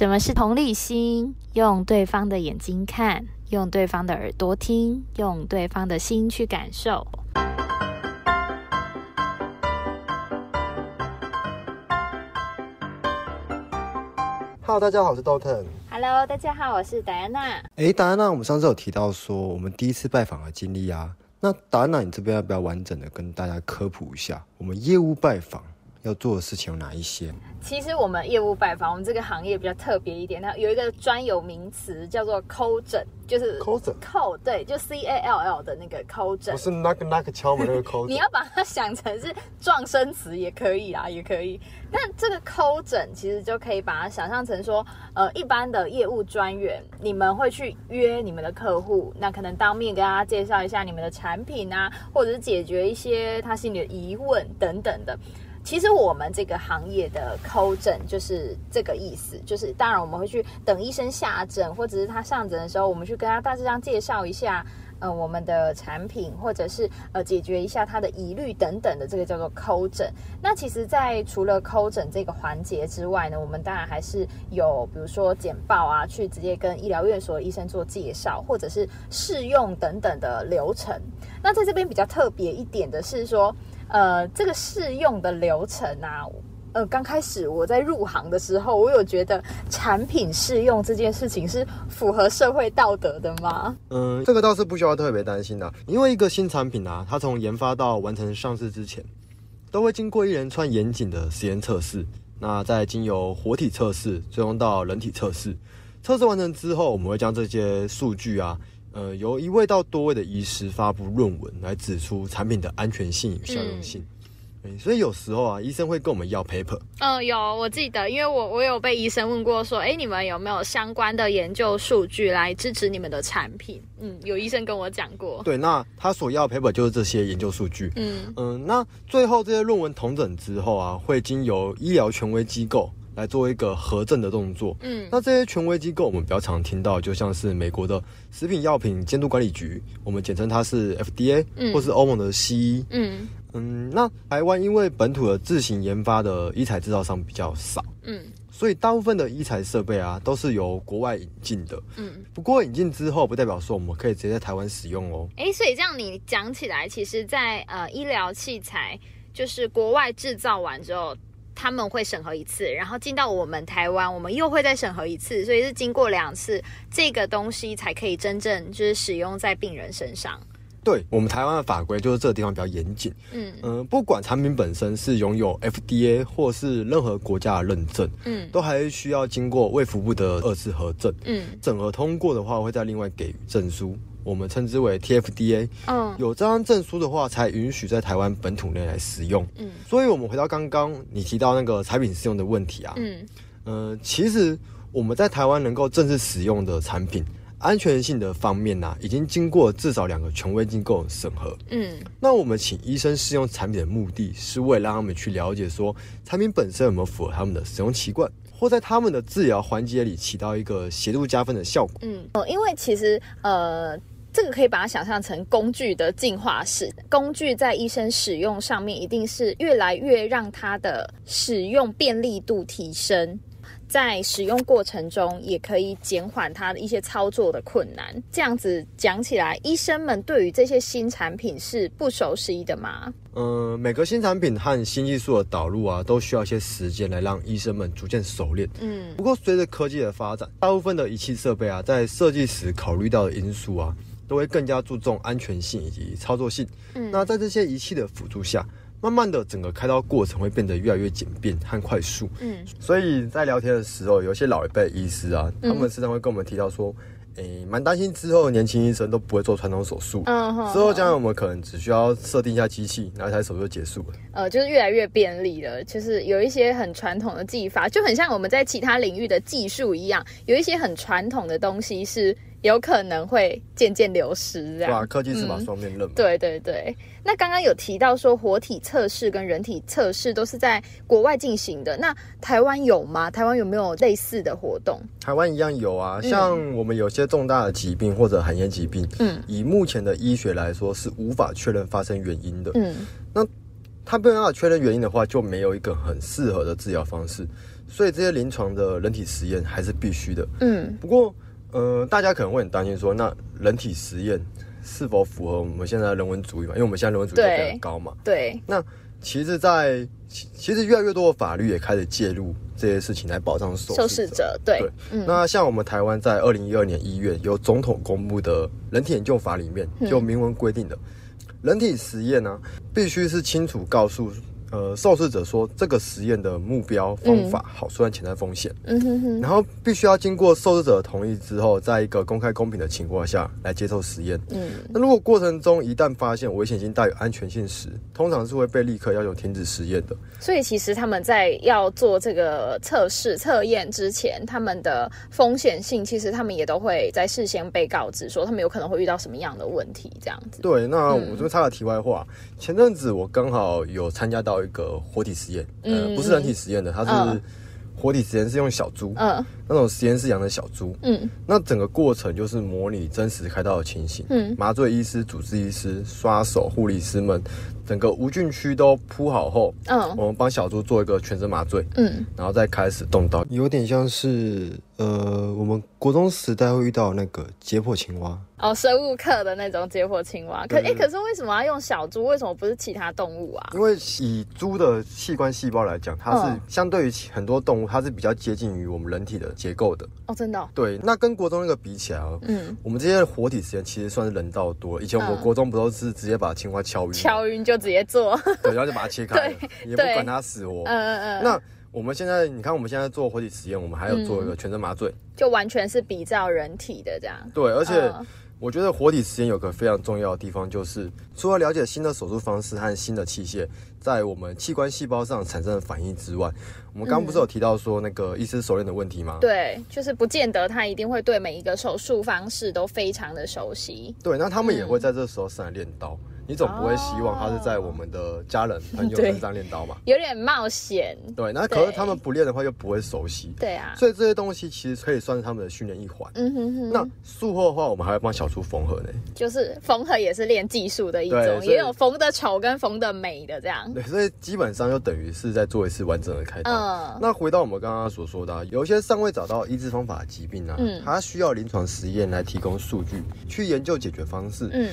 什么是同理心？用对方的眼睛看，用对方的耳朵听，用对方的心去感受。Hello，大家好，我是 Dalton。Hello，大家好，我是戴安娜。哎，达安娜，我们上次有提到说我们第一次拜访的经历啊，那达安娜，你这边要不要完整的跟大家科普一下，我们业务拜访要做的事情有哪一些？其实我们业务拜访，我们这个行业比较特别一点，它有一个专有名词叫做抠诊，就是抠诊抠，对，就 C A L L 的那个抠诊不。是 knock knock 敲门那个抠你要把它想成是撞声词也可以啊，也可以。那这个抠诊其实就可以把它想象成说，呃，一般的业务专员，你们会去约你们的客户，那可能当面跟大家介绍一下你们的产品啊，或者是解决一些他心里的疑问等等的。其实我们这个行业的抠诊就是这个意思，就是当然我们会去等医生下诊，或者是他上诊的时候，我们去跟他大致上介绍一下，呃，我们的产品，或者是呃解决一下他的疑虑等等的，这个叫做抠诊。那其实，在除了抠诊这个环节之外呢，我们当然还是有，比如说简报啊，去直接跟医疗院所的医生做介绍，或者是试用等等的流程。那在这边比较特别一点的是说，呃，这个试用的流程啊，呃，刚开始我在入行的时候，我有觉得产品试用这件事情是符合社会道德的吗？嗯，这个倒是不需要特别担心的，因为一个新产品啊，它从研发到完成上市之前，都会经过一连串严谨的实验测试。那再经由活体测试，最终到人体测试。测试完成之后，我们会将这些数据啊，呃，由一位到多位的医师发布论文，来指出产品的安全性与效用性。嗯，所以有时候啊，医生会跟我们要 paper。嗯，有，我记得，因为我我有被医生问过，说，哎，你们有没有相关的研究数据来支持你们的产品？嗯，有医生跟我讲过。对，那他所要的 paper 就是这些研究数据。嗯嗯，那最后这些论文统整之后啊，会经由医疗权威机构来做一个核证的动作。嗯那这些权威机构，我们比较常听到，就像是美国的食品药品监督管理局，我们简称它是 FDA，、嗯或是欧盟的 CE。嗯嗯，那台湾因为本土的自行研发的医材制造商比较少，嗯所以大部分的医材设备啊都是由国外引进的。嗯。不过引进之后，不代表说我们可以直接在台湾使用哦。哎，所以这样你讲起来，其实在，呃医疗器材就是国外制造完之后，他们会审核一次，然后进到我们台湾，我们又会再审核一次，所以是经过两次，这个东西才可以真正就是使用在病人身上。对我们台湾的法规，就是这个地方比较严谨。嗯嗯、不管产品本身是拥有 FDA 或是任何国家的认证，嗯都还需要经过卫福部的二次核证。嗯整合通过的话，会再另外给予证书，我们称之为 TFDA。嗯有这张证书的话，才允许在台湾本土内来使用。嗯所以，我们回到刚刚你提到那个产品适用的问题啊，嗯呃，其实我们在台湾能够正式使用的产品，安全性的方面呢、啊已经经过至少两个权威机构审核。嗯那我们请医生试用产品的目的是为了让他们去了解说产品本身有没有符合他们的使用习惯，或在他们的治疗环节里起到一个协助加分的效果。嗯，哦，因为其实呃。这个可以把它想象成工具的进化史，工具在医生使用上面一定是越来越让它的使用便利度提升，在使用过程中也可以减缓它的一些操作的困难。这样子讲起来，医生们对于这些新产品是不熟悉的吗？嗯、每个新产品和新技术的导入啊，都需要一些时间来让医生们逐渐熟练。嗯不过，随着科技的发展，大部分的仪器设备啊，在设计时考虑到的因素啊，都会更加注重安全性以及操作性。嗯那在这些仪器的辅助下，慢慢的整个开刀过程会变得越来越简便和快速。嗯所以在聊天的时候，有些老一辈医师啊，嗯他们时常会跟我们提到说，诶、蛮担心之后年轻医生都不会做传统手术。嗯之后将来我们可能只需要设定一下机器，然后一台手术就结束了。呃，就是越来越便利了。就是有一些很传统的技法，就很像我们在其他领域的技术一样，有一些很传统的东西是有可能会渐渐流失，这对吧、样。科技是把嗯双面刃嘛。对对对，那刚刚有提到说活体测试跟人体测试都是在国外进行的，那台湾有吗？台湾有没有类似的活动？台湾一样有啊，像我们有些重大的疾病或者罕见疾病，嗯以目前的医学来说是无法确认发生原因的。嗯那它没有办法确认原因的话，就没有一个很适合的治疗方式。所以这些临床的人体实验还是必须的。嗯，不过，呃，大家可能会很担心说，那人体实验是否符合我们现在人文主义嘛？因为我们现在人文主义对非常高嘛。对，那其实在，其其实越来越多的法律也开始介入这些事情来保障受受试者。者，对对，嗯，那像我们台湾在二零一二年一月由总统公布的人体研究法里面，嗯就明文规定的，人体实验呢、必须是清楚告诉呃受试者说这个实验的目标、方法、好处和潜在风险，嗯哼哼，然后必须要经过受试者的同意之后，在一个公开公平的情况下来接受实验。嗯，那如果过程中一旦发现危险性大于安全性时，通常是会被立刻要求停止实验的。所以其实他们在要做这个测试测验之前，他们的风险性其实他们也都会在事先被告知说他们有可能会遇到什么样的问题，这样子。对，那嗯我这边插个题外话，前阵子我刚好有参加到一个活体实验，呃，嗯不是人体实验的，它是嗯。活体实验，是用小猪，嗯那种实验室养的小猪。嗯。那整个过程就是模拟真实开刀的情形，嗯。麻醉医师、主治医师、刷手、护理师们，整个无菌区都铺好后，嗯。我们帮小猪做一个全身麻醉，嗯，然后再开始动刀，有点像是呃，我们国中时代会遇到那个解剖青蛙，哦，生物课的那种解剖青蛙，可哎、可是为什么要用小猪？为什么不是其他动物啊？因为以猪的器官细胞来讲，它是嗯。相对于很多动物，它是比较接近于我们人体的结构的。哦，真的哦、对，那跟国中那个比起来啊，嗯，我们这些活体实验其实算是人道多了。以前我们嗯国中不都是直接把青蛙敲晕，敲晕就直接做，对，然后就把它切开，也不管它死活。嗯嗯嗯，那我们现在，你看我们现在做活体实验，我们还有做一个全身麻醉。就完全是比照人体的这样。对，而且嗯我觉得活体实验有个非常重要的地方，就是除了了解新的手术方式和新的器械在我们器官细胞上产生的反应之外，我们刚刚不是有提到说那个医师熟练的问题吗？对，就是不见得他一定会对每一个手术方式都非常的熟悉。对，那他们也嗯会在这时候上来练刀。你总不会希望他是在我们的家人朋友身上练刀嘛？有点冒险，对，那可是他们不练的话，又不会熟悉。对啊，所以这些东西其实可以算是他们的训练一环。嗯哼哼，那术后的话，我们还会帮小猪缝合呢。就是缝合也是练技术的一种，也有缝的丑跟缝的美的这样。对，所以基本上就等于是在做一次完整的开刀。嗯，那回到我们刚刚所说的啊、有一些尚未找到医治方法的疾病啊，嗯它需要临床实验来提供数据，去研究解决方式。嗯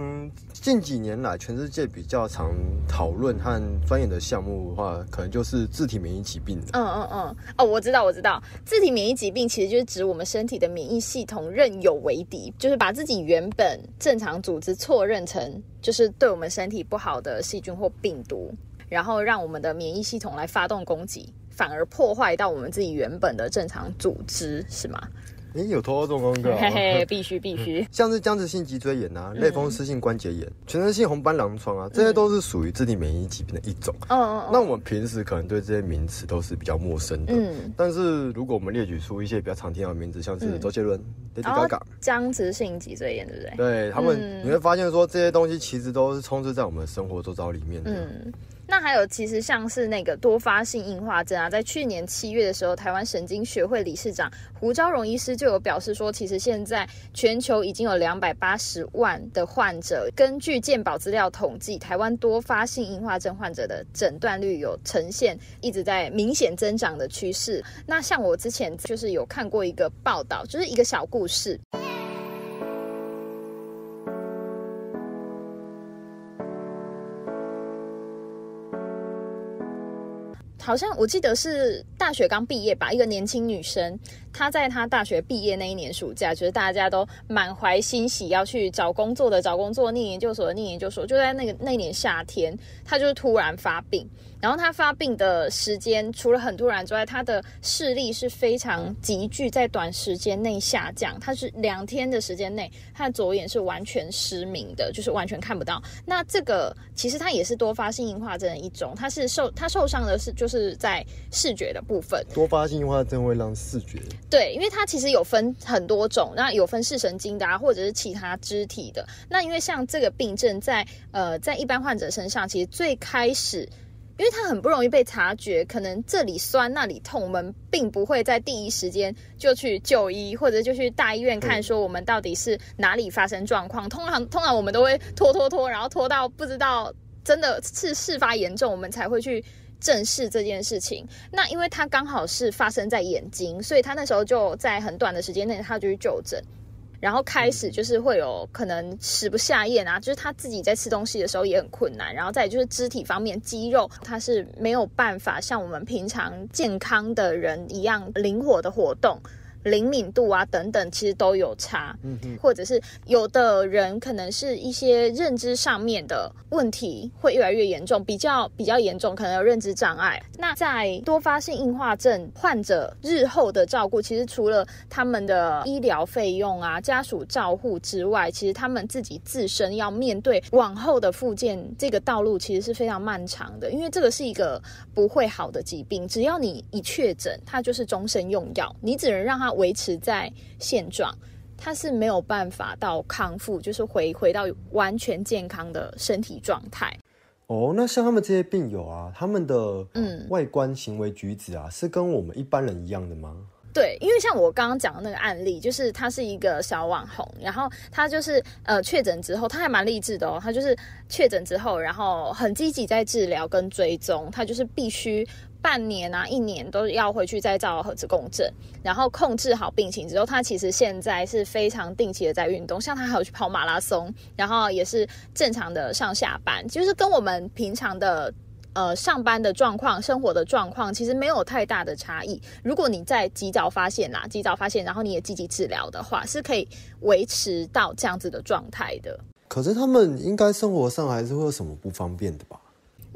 嗯，近几年来，全世界比较常讨论和钻研的项目的话，可能就是自体免疫疾病。嗯嗯嗯，哦，我知道，我知道，自体免疫疾病其实就是指我们身体的免疫系统任有为敌，就是把自己原本正常组织错认成就是对我们身体不好的细菌或病毒，然后让我们的免疫系统来发动攻击，反而破坏到我们自己原本的正常组织，是吗？诶，有偷偷做功课、嘿嘿，哦。必须必须。像是僵直性脊椎炎啊、嗯类风湿性关节炎、全身性红斑狼疮啊，这些都是属于自体免疫疾病的一种。嗯嗯那我们平时可能对这些名词都是比较陌生的，嗯，但是如果我们列举出一些比较常听到的名字，像是嗯周杰伦、Lady Gaga，僵直性脊椎炎，对不对？对他们，嗯你会发现说这些东西其实都是充斥在我们的生活周遭里面的。嗯，那还有其实像是那个多发性硬化症啊，在去年七月的时候，台湾神经学会理事长胡昭荣医师就有表示说，其实现在全球已经有两百八十万的患者，根据健保资料统计，台湾多发性硬化症患者的诊断率有呈现一直在明显增长的趋势。那像我之前就是有看过一个报道，就是一个小故事。好像我记得是大学刚毕业吧，一个年轻女生，他在他大学毕业那一年暑假，就是大家都满怀欣喜要去找工作的找工作，念研究所的念研究所，就在那个那年夏天，他就突然发病。然后他发病的时间除了很突然之外，他的视力是非常急剧，在短时间内下降。他是两天的时间内，他的左眼是完全失明的，就是完全看不到。那这个其实他也是多发性硬化症的一种，他是受他受伤的是就是在视觉的部分。多发性硬化症会让视觉，对，因为它其实有分很多种，那有分视神经的啊，或者是其他肢体的。那因为像这个病症在呃在一般患者身上，其实最开始。因为它很不容易被察觉，可能这里酸那里痛，我们并不会在第一时间就去就医，或者就去大医院看，说我们到底是哪里发生状况。通常通常我们都会拖拖拖，然后拖到不知道真的是事发严重，我们才会去正视这件事情。那因为他刚好是发生在眼睛，所以他那时候就在很短的时间内，他就去就诊。然后开始就是会有可能食不下咽啊，就是他自己在吃东西的时候也很困难，然后再就是肢体方面肌肉他是没有办法像我们平常健康的人一样灵活的活动。灵敏度啊等等，其实都有差，嗯嗯，或者是有的人可能是一些认知上面的问题会越来越严重，比较比较严重，可能有认知障碍。那在多发性硬化症患者日后的照顾，其实除了他们的医疗费用啊、家属照护之外，其实他们自己自身要面对往后的复健这个道路，其实是非常漫长的，因为这个是一个不会好的疾病，只要你一确诊，它就是终身用药，你只能让它。维持在现状，他是没有办法到康复，就是回回到完全健康的身体状态。哦，那像他们这些病友啊，他们的嗯外观行为举止啊，是跟我们一般人一样的吗？对，因为像我刚刚讲的那个案例，就是他是一个小网红，然后他就是呃确诊之后，他还蛮励志的哦，他就是确诊之后，然后很积极在治疗跟追踪，他就是必须。半年啊，一年都要回去再照核磁共振，然后控制好病情之后，他其实现在是非常定期的在运动，像他还有去跑马拉松，然后也是正常的上下班，就是跟我们平常的呃上班的状况、生活的状况其实没有太大的差异。如果你在及早发现啦，及早发现，然后你也积极治疗的话，是可以维持到这样子的状态的。可是他们应该生活上还是会有什么不方便的吧？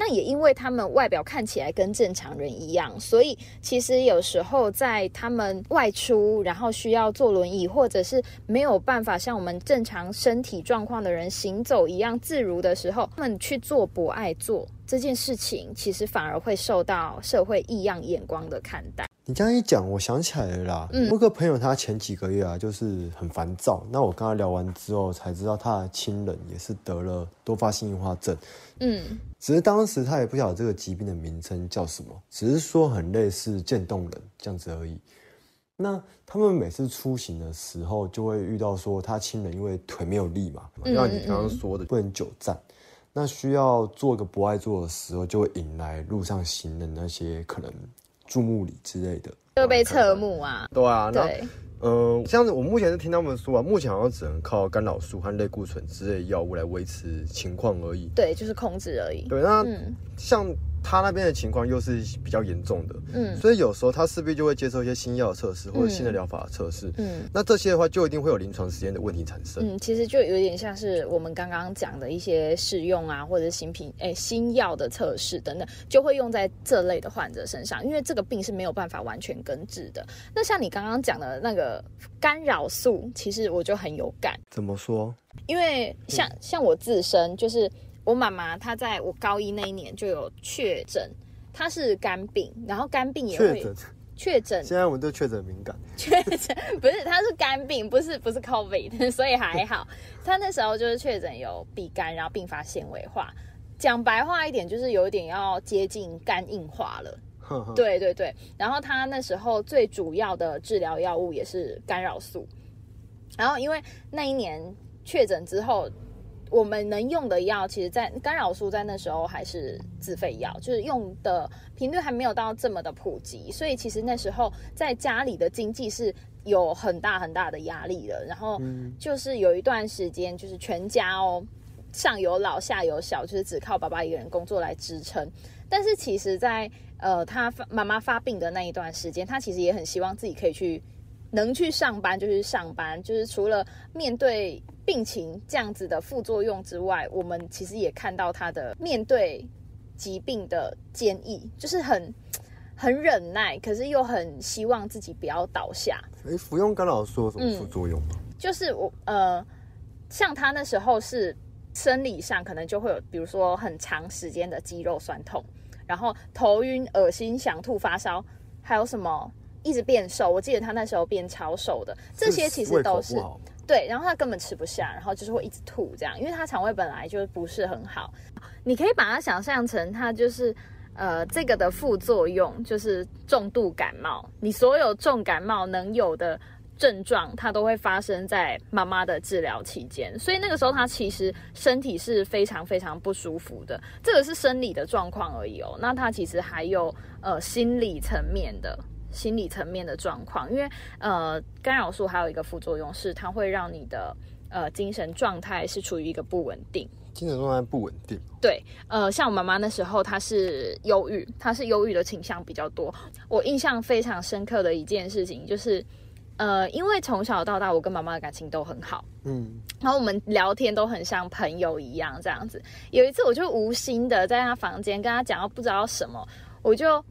那也因为他们外表看起来跟正常人一样，所以其实有时候在他们外出，然后需要坐轮椅，或者是没有办法像我们正常身体状况的人行走一样自如的时候，他们去做不爱做这件事情，其实反而会受到社会异样眼光的看待。你这样一讲，我想起来了啦。嗯，我个朋友他前几个月啊，就是很烦躁。那我跟他聊完之后，才知道他的亲人也是得了多发性硬化症。嗯，只是当时他也不晓得这个疾病的名称叫什么，只是说很类似渐冻人这样子而已。那他们每次出行的时候，就会遇到说他亲人因为腿没有力嘛，像你刚刚说的不能久站，那需要做个不爱做的时候，就会引来路上行人那些可能。注目礼之类的，就被侧目啊。对啊，对，嗯，像我目前是听他们说啊，目前好像只能靠干扰素和类固醇之类药物来维持情况而已。对，就是控制而已。对，那像。他那边的情况又是比较严重的，嗯，所以有时候他势必就会接受一些新药测试或者新的疗法测试，嗯，那这些的话就一定会有临床实验的问题产生，嗯，其实就有点像是我们刚刚讲的一些试用啊，或者新品哎新药的测试等等，就会用在这类的患者身上，因为这个病是没有办法完全根治的。那像你刚刚讲的那个干扰素，其实我就很有感。怎么说？因为像像我自身就是。我妈妈她在我高一那一年就有确诊，她是肝病，然后肝病也会确诊。现在我们都确诊敏感。确诊 不是，她是肝病，不是不是 COVID，所以还好。她那时候就是确诊有鼻肝，然后并发纤维化。讲白话一点，就是有一点要接近肝硬化了。对对对。然后她那时候最主要的治疗药物也是干扰素。然后因为那一年确诊之后。我们能用的药，其实，在干扰素在那时候还是自费药，就是用的频率还没有到这么的普及，所以其实那时候在家里的经济是有很大很大的压力的。然后就是有一段时间，就是全家哦，上有老下有小，就是只靠爸爸一个人工作来支撑。但是其实，在呃他妈妈发病的那一段时间，他其实也很希望自己可以去能去上班就去上班，就是除了面对。病情这样子的副作用之外，我们其实也看到他的面对疾病的坚毅，就是很很忍耐，可是又很希望自己不要倒下。哎，服用干扰素有什么副作用吗？就是我呃，像他那时候是生理上可能就会有，比如说很长时间的肌肉酸痛，然后头晕、恶心、想吐、发烧，还有什么一直变瘦。我记得他那时候变超瘦的，这些其实都是。对，然后他根本吃不下，然后就是会一直吐这样，因为他肠胃本来就不是很好。你可以把它想象成，它就是呃这个的副作用就是重度感冒。你所有重感冒能有的症状，它都会发生在妈妈的治疗期间，所以那个时候她其实身体是非常非常不舒服的。这个是生理的状况而已哦，那她其实还有呃心理层面的心理层面的状况，因为呃干扰素还有一个副作用是它会让你的呃精神状态是处于一个不稳定。精神状态不稳定。对，呃，像我妈妈那时候，她是忧郁，她是忧郁的倾向比较多。我印象非常深刻的一件事情就是，呃，因为从小到大，我跟妈妈的感情都很好，嗯，然后我们聊天都很像朋友一样这样子。有一次，我就无心的在她房间跟她讲，不知道什么，我就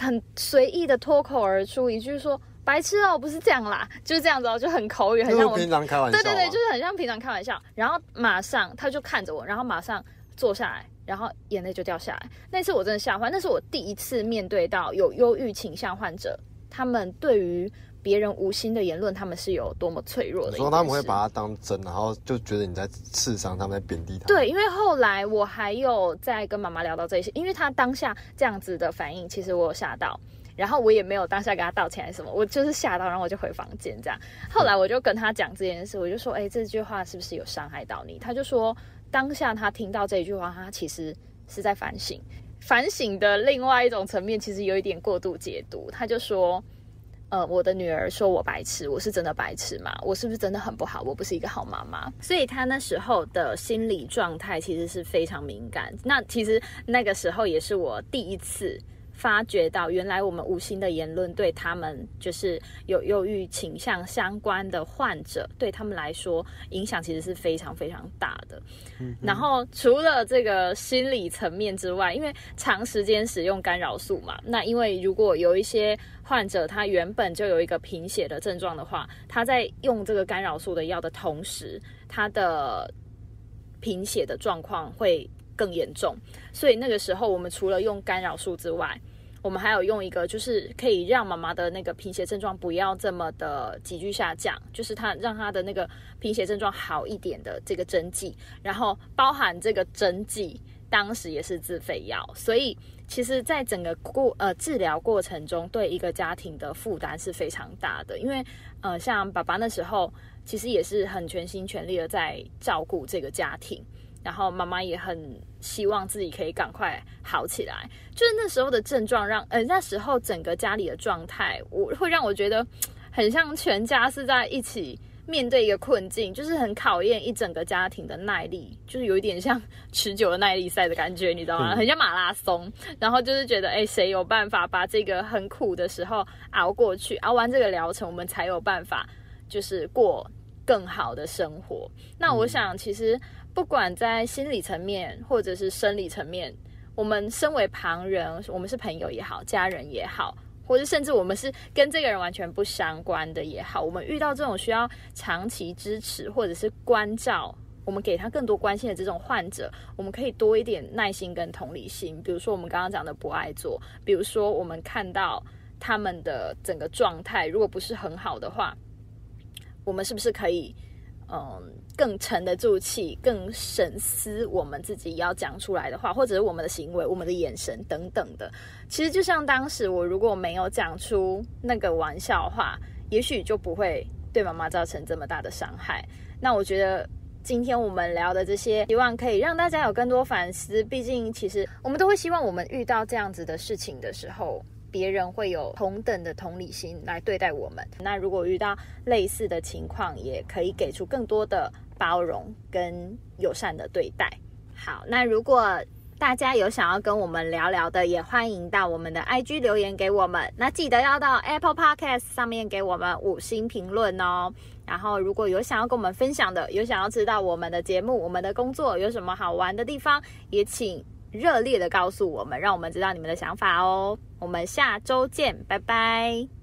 很随意的脱口而出一句说。白痴哦，不是这样啦，就是这样子哦，就很口语，很像我平常开玩笑。对对对，就是很像平常开玩笑。然后马上他就看着我，然后马上坐下来，然后眼泪就掉下来。那次我真的吓坏，那是我第一次面对到有忧郁倾向患者，他们对于别人无心的言论，他们是有多么脆弱的。说他们会把它当真，然后就觉得你在刺伤他们，在贬低他。对，因为后来我还有在跟妈妈聊到这些，因为她当下这样子的反应，其实我有吓到。然后我也没有当下给他道歉还是什么，我就是吓到，然后我就回房间这样。后来我就跟他讲这件事，我就说：“哎，这句话是不是有伤害到你？”他就说：“当下他听到这一句话，他其实是在反省。反省的另外一种层面，其实有一点过度解读。他就说：‘呃，我的女儿说我白痴，我是真的白痴吗？我是不是真的很不好？我不是一个好妈妈？’所以他那时候的心理状态其实是非常敏感。那其实那个时候也是我第一次。”发觉到原来我们无心的言论对他们就是有忧郁倾向相关的患者，对他们来说影响其实是非常非常大的。嗯然后除了这个心理层面之外，因为长时间使用干扰素嘛，那因为如果有一些患者他原本就有一个贫血的症状的话，他在用这个干扰素的药的同时，他的贫血的状况会更严重。所以那个时候我们除了用干扰素之外，我们还有用一个，就是可以让妈妈的那个贫血症状不要这么的急剧下降，就是它让她的那个贫血症状好一点的这个针剂，然后包含这个针剂，当时也是自费药，所以其实，在整个过呃治疗过程中，对一个家庭的负担是非常大的，因为呃，像爸爸那时候，其实也是很全心全力的在照顾这个家庭。然后妈妈也很希望自己可以赶快好起来，就是那时候的症状让，呃，那时候整个家里的状态，我会让我觉得很像全家是在一起面对一个困境，就是很考验一整个家庭的耐力，就是有一点像持久的耐力赛的感觉，你知道吗？很像马拉松，然后就是觉得，哎，谁有办法把这个很苦的时候熬过去，熬完这个疗程，我们才有办法就是过更好的生活。那我想，其实。不管在心理层面或者是生理层面，我们身为旁人，我们是朋友也好，家人也好，或者甚至我们是跟这个人完全不相关的也好，我们遇到这种需要长期支持或者是关照，我们给他更多关心的这种患者，我们可以多一点耐心跟同理心。比如说我们刚刚讲的不爱做，比如说我们看到他们的整个状态如果不是很好的话，我们是不是可以？嗯，更沉得住气，更深思我们自己要讲出来的话，或者是我们的行为、我们的眼神等等的。其实就像当时我如果没有讲出那个玩笑话，也许就不会对妈妈造成这么大的伤害。那我觉得今天我们聊的这些，希望可以让大家有更多反思。毕竟，其实我们都会希望我们遇到这样子的事情的时候。别人会有同等的同理心来对待我们。那如果遇到类似的情况，也可以给出更多的包容跟友善的对待。好，那如果大家有想要跟我们聊聊的，也欢迎到我们的 IG 留言给我们。那记得要到 Apple Podcast 上面给我们五星评论哦。然后如果有想要跟我们分享的，有想要知道我们的节目、我们的工作有什么好玩的地方，也请。热烈的告诉我们，让我们知道你们的想法哦。我们下周见，拜拜。